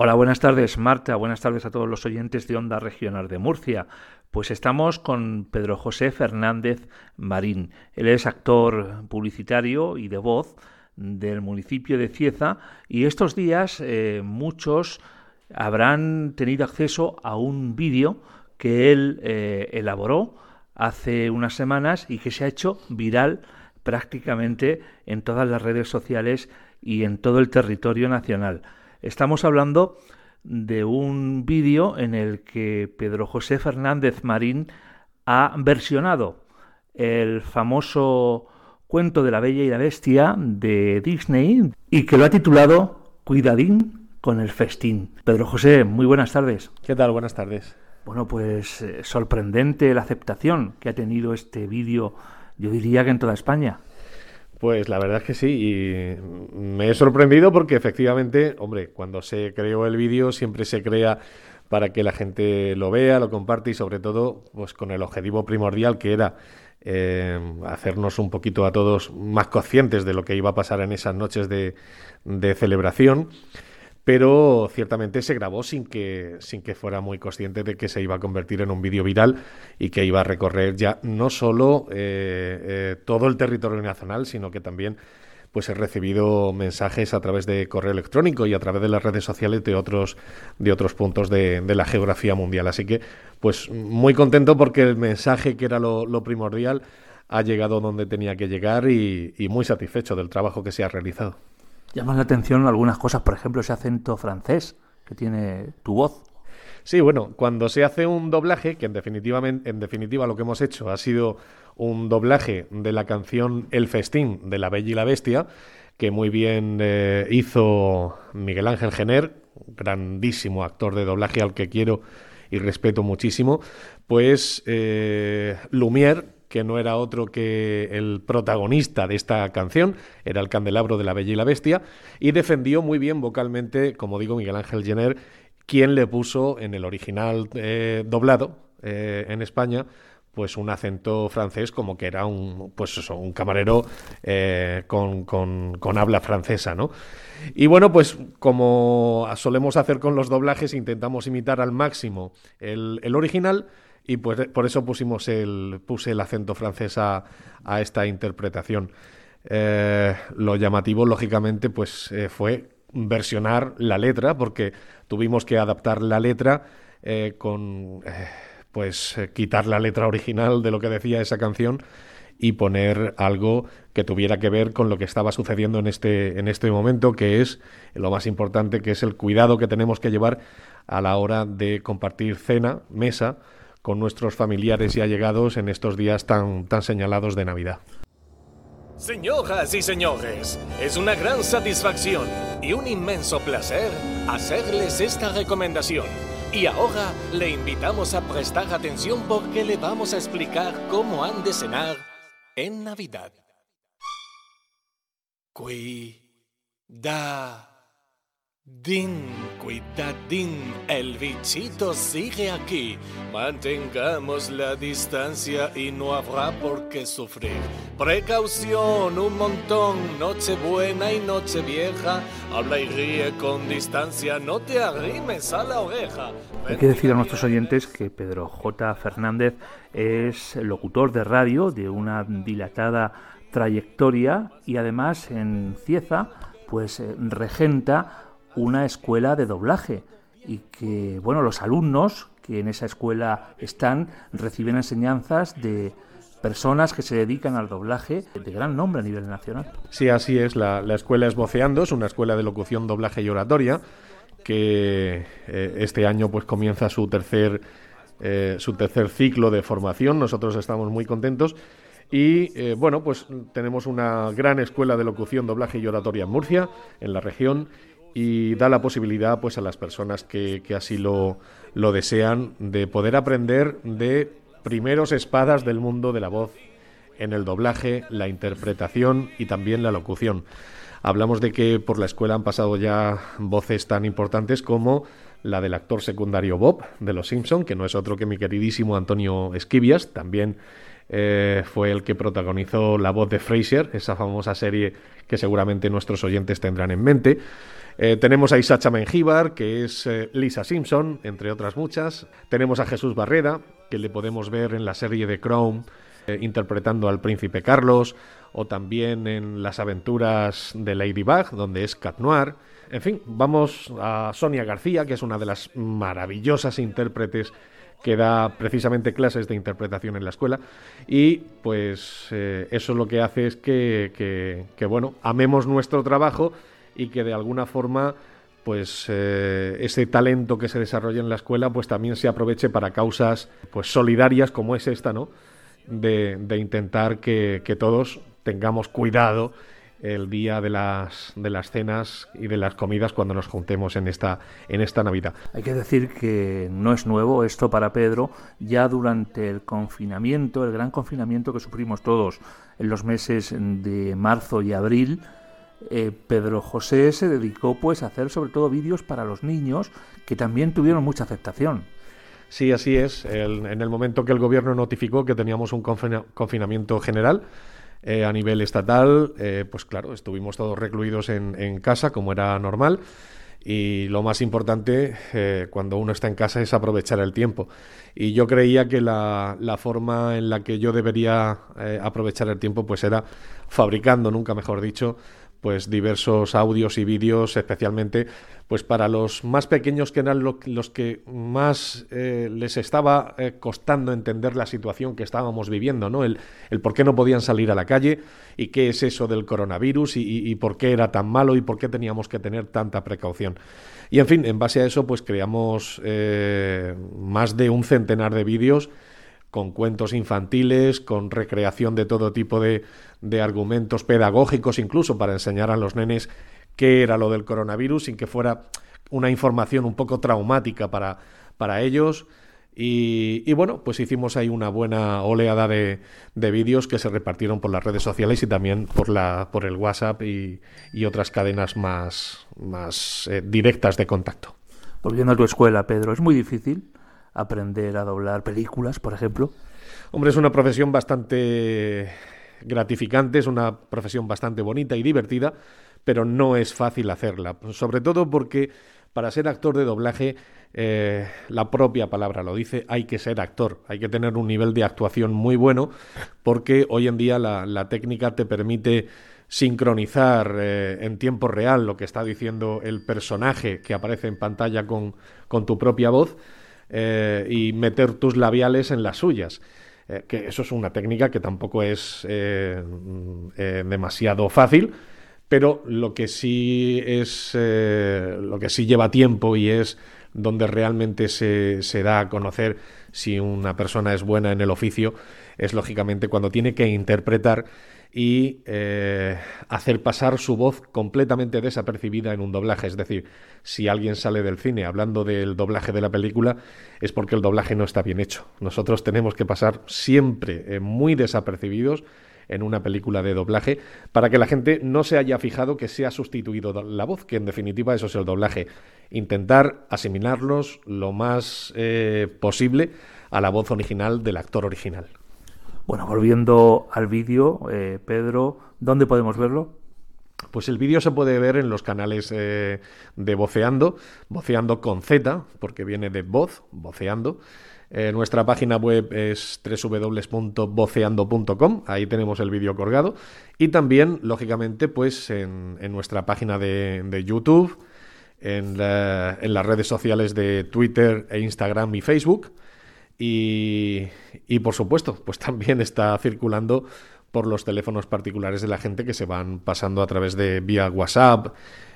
Hola, buenas tardes Marta, buenas tardes a todos los oyentes de Onda Regional de Murcia. Pues estamos con Pedro José Fernández Marín. Él es actor publicitario y de voz del municipio de Cieza y estos días eh, muchos habrán tenido acceso a un vídeo que él eh, elaboró hace unas semanas y que se ha hecho viral prácticamente en todas las redes sociales y en todo el territorio nacional. Estamos hablando de un vídeo en el que Pedro José Fernández Marín ha versionado el famoso cuento de la Bella y la Bestia de Disney y que lo ha titulado Cuidadín con el festín. Pedro José, muy buenas tardes. ¿Qué tal? Buenas tardes. Bueno, pues eh, sorprendente la aceptación que ha tenido este vídeo, yo diría que en toda España. Pues la verdad es que sí, y me he sorprendido porque efectivamente, hombre, cuando se creó el vídeo siempre se crea para que la gente lo vea, lo comparte y sobre todo, pues con el objetivo primordial que era eh, hacernos un poquito a todos más conscientes de lo que iba a pasar en esas noches de, de celebración pero ciertamente se grabó sin que, sin que fuera muy consciente de que se iba a convertir en un vídeo viral y que iba a recorrer ya no solo eh, eh, todo el territorio nacional, sino que también pues he recibido mensajes a través de correo electrónico y a través de las redes sociales de otros de otros puntos de, la geografía mundial. Así que, pues muy contento porque el mensaje que era lo, primordial ha llegado donde tenía que llegar y muy satisfecho del trabajo que se ha realizado. Llaman la atención algunas cosas, por ejemplo, ese acento francés que tiene tu voz. Sí, bueno, cuando se hace un doblaje, que en, definitiva lo que hemos hecho ha sido un doblaje de la canción El Festín de La Bella y la Bestia, que muy bien eh, hizo Miguel Ángel Gener, grandísimo actor de doblaje al que quiero y respeto muchísimo, pues eh, Lumière que no era otro que el protagonista de esta canción, era el candelabro de la Bella y la Bestia, y defendió muy bien vocalmente, como digo, Miguel Ángel Jenner, quien le puso en el original eh, doblado eh, en España pues un acento francés como que era un pues eso, un camarero eh, con, con, habla francesa, ¿no? Y bueno, pues como solemos hacer con los doblajes, intentamos imitar al máximo el, el original, y pues por eso pusimos el, puse el acento francés a, esta interpretación. Eh, lo llamativo, lógicamente, pues eh, fue versionar la letra, porque tuvimos que adaptar la letra eh, con, pues, quitar la letra original de lo que decía esa canción y poner algo que tuviera que ver con lo que estaba sucediendo en este, en este momento, que es lo más importante, que es el cuidado que tenemos que llevar a la hora de compartir cena, mesa, con nuestros familiares y allegados en estos días tan, tan señalados de Navidad. Señoras y señores, es una gran satisfacción y un inmenso placer hacerles esta recomendación. Y ahora le invitamos a prestar atención porque le vamos a explicar cómo han de cenar en Navidad. Cuida. Din, cuidadín, el bichito sigue aquí. Mantengamos la distancia y no habrá por qué sufrir. Precaución, un montón, noche buena y noche vieja. Habla y ríe con distancia, no te arrimes a la oreja. Hay que decir a nuestros oyentes que Pedro J. Fernández es locutor de radio de una dilatada trayectoria y además en Cieza pues eh, regenta una escuela de doblaje y que, bueno, los alumnos que en esa escuela están reciben enseñanzas de personas que se dedican al doblaje de gran nombre a nivel nacional. Sí, así es. La, escuela es Voceando, es una escuela de locución, doblaje y oratoria que eh, este año pues comienza su tercer eh, su tercer ciclo de formación. Nosotros estamos muy contentos. Y eh, bueno, pues tenemos una gran escuela de locución, doblaje y oratoria en Murcia, en la región, y da la posibilidad pues a las personas que, así lo, lo desean de poder aprender de primeros espadas del mundo de la voz en el doblaje, la interpretación y también la locución. Hablamos de que por la escuela han pasado ya voces tan importantes como la del actor secundario Bob de Los Simpson, que no es otro que mi queridísimo Antonio Esquivias, también eh, fue el que protagonizó la voz de Fraser, esa famosa serie que seguramente nuestros oyentes tendrán en mente. Eh, tenemos a Isacha Mengíbar, que es eh, Lisa Simpson, entre otras muchas. Tenemos a Jesús Barrera, que le podemos ver en la serie de Crown eh, interpretando al príncipe Carlos, o también en las aventuras de Ladybug, donde es Cat Noir. En fin, vamos a Sonia García, que es una de las maravillosas intérpretes que da precisamente clases de interpretación en la escuela y pues eso lo que hace es que, que, bueno, amemos nuestro trabajo y que de alguna forma pues eh, ese talento que se desarrolla en la escuela pues también se aproveche para causas pues solidarias como es esta, ¿no? De, intentar que, todos tengamos cuidado el día de las, de las cenas y de las comidas cuando nos juntemos en esta, en esta Navidad. Hay que decir que no es nuevo esto para Pedro, ya durante el confinamiento, el gran confinamiento que sufrimos todos en los meses de marzo y abril, eh, Pedro José se dedicó pues a hacer sobre todo vídeos para los niños que también tuvieron mucha aceptación. Sí, así es. en el momento que el gobierno notificó que teníamos un confinamiento general eh, a nivel estatal, eh, pues claro, estuvimos todos recluidos en, casa como era normal. Y lo más importante cuando uno está en casa es aprovechar el tiempo. Y yo creía que la, la forma en la que yo debería aprovechar el tiempo pues era fabricando, nunca mejor dicho, pues diversos audios y vídeos, especialmente pues para los más pequeños que eran los que más eh, les estaba eh, costando entender la situación que estábamos viviendo, ¿no? El, el, por qué no podían salir a la calle y qué es eso del coronavirus y, por qué era tan malo y por qué teníamos que tener tanta precaución. Y en fin, en base a eso pues creamos eh, más de un centenar de vídeos con cuentos infantiles, con recreación de todo tipo de, de argumentos pedagógicos, incluso para enseñar a los nenes qué era lo del coronavirus, sin que fuera una información un poco traumática para, para ellos. Y, bueno, pues hicimos ahí una buena oleada de, de vídeos que se repartieron por las redes sociales y también por, la, por el WhatsApp y, otras cadenas más, más eh, directas de contacto. Volviendo a tu escuela, Pedro, ¿es muy difícil aprender a doblar películas, por ejemplo? Hombre, es una profesión bastante gratificante, es una profesión bastante bonita y divertida, pero no es fácil hacerla, sobre todo porque para ser actor de doblaje, eh, la propia palabra lo dice, hay que ser actor, hay que tener un nivel de actuación muy bueno, porque hoy en día la, técnica te permite sincronizar eh, en tiempo real lo que está diciendo el personaje que aparece en pantalla con, con tu propia voz eh, y meter tus labiales en las suyas. Eh, que eso es una técnica que tampoco es eh, eh, demasiado fácil, pero lo que sí es, lo que sí lleva tiempo y es donde realmente se, se da a conocer si una persona es buena en el oficio, es lógicamente cuando tiene que interpretar y eh, hacer pasar su voz completamente desapercibida en un doblaje. Es decir, si alguien sale del cine hablando del doblaje de la película, es porque el doblaje no está bien hecho. Nosotros tenemos que pasar siempre eh, muy desapercibidos en una película de doblaje para que la gente no se haya fijado que se ha sustituido la voz, que en definitiva eso es el doblaje. Intentar asimilarlos lo más eh, posible a la voz original del actor original. Bueno, volviendo al vídeo, eh, Pedro, ¿dónde podemos verlo? Pues el vídeo se puede ver en los canales eh, de Voceando, Voceando con Z, porque viene de voz, Voceando. Eh, nuestra página web es www.voceando.com, ahí tenemos el vídeo colgado. Y también, lógicamente, pues en, nuestra página de, YouTube, en, en, las redes sociales de Twitter e Instagram y Facebook. Y, por supuesto, pues también está circulando por los teléfonos particulares de la gente que se van pasando a través de vía WhatsApp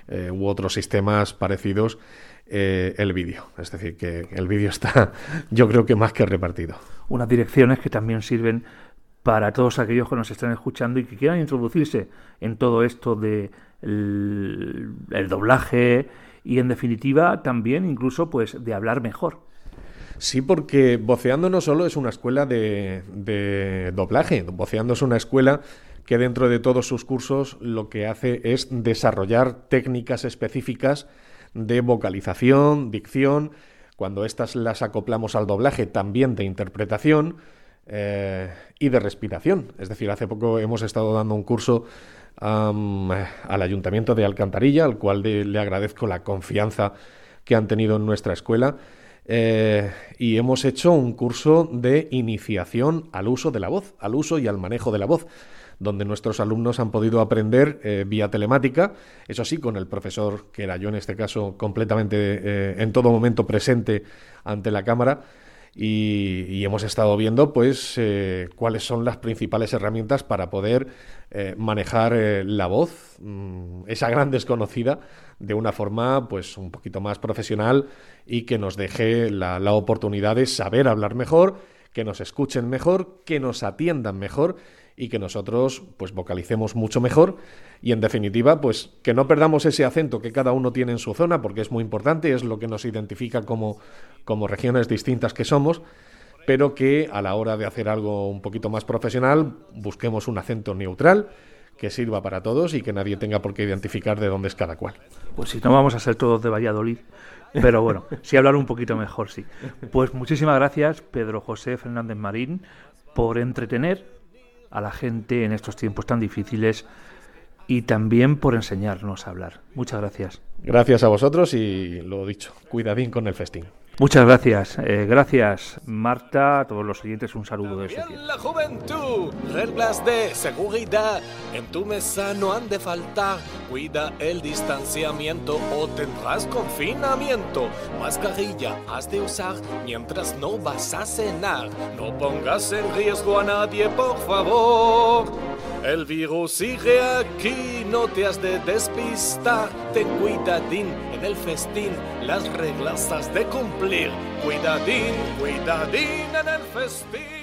eh, u otros sistemas parecidos eh, el vídeo. Es decir, que el vídeo está yo creo que más que repartido. Unas direcciones que también sirven para todos aquellos que nos están escuchando y que quieran introducirse en todo esto de el doblaje y en definitiva también incluso pues de hablar mejor. Sí, porque Voceando no solo es una escuela de, doblaje, Voceando es una escuela que dentro de todos sus cursos lo que hace es desarrollar técnicas específicas de vocalización, dicción, cuando estas las acoplamos al doblaje también de interpretación eh, y de respiración. Es decir, hace poco hemos estado dando un curso al Ayuntamiento de Alcantarilla, al cual le agradezco la confianza que han tenido en nuestra escuela. Eh, y hemos hecho un curso de iniciación al uso de la voz, al uso y al manejo de la voz, donde nuestros alumnos han podido aprender eh, vía telemática, eso sí, con el profesor, que era yo en este caso, completamente eh, en todo momento presente ante la cámara. Y, hemos estado viendo pues cuáles son las principales herramientas para poder manejar la voz, mm, esa gran desconocida de una forma pues un poquito más profesional y que nos deje la, oportunidad de saber hablar mejor, que nos escuchen mejor, que nos atiendan mejor y que nosotros pues vocalicemos mucho mejor y en definitiva pues que no perdamos ese acento que cada uno tiene en su zona porque es muy importante, es lo que nos identifica como, como regiones distintas que somos pero que a la hora de hacer algo un poquito más profesional busquemos un acento neutral que sirva para todos y que nadie tenga por qué identificar de dónde es cada cual. Pues si no vamos a ser todos de Valladolid, pero bueno, sí hablar un poquito mejor, sí. Pues muchísimas gracias, Pedro José Fernández Marín, por entretener a la gente en estos tiempos tan difíciles y también por enseñarnos a hablar. Muchas gracias. Gracias a vosotros y lo dicho, cuidadín con el festín. Muchas gracias. Eh, gracias, Marta, a todos los oyentes, un saludo de este La juventud, reglas de seguridad en tu mesa no han de faltar. Cuida el distanciamiento o tendrás confinamiento. Mascarilla has de usar mientras no vas a cenar. No pongas en riesgo a nadie, por favor. El virus sigue aquí, no te has de despistar. Ten cuidadín en el festín, las reglas has de cumplir. Cuidadín, cuidadín en el festín.